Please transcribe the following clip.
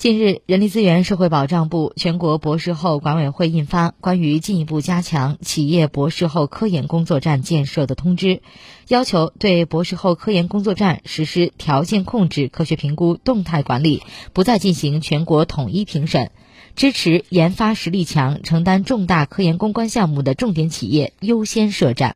近日人力资源社会保障部全国博士后管委会印发关于进一步加强企业博士后科研工作站建设的通知要求对博士后科研工作站实施条件控制科学评估动态管理不再进行全国统一评审。支持研发实力强承担重大科研攻关项目的重点企业优先设站。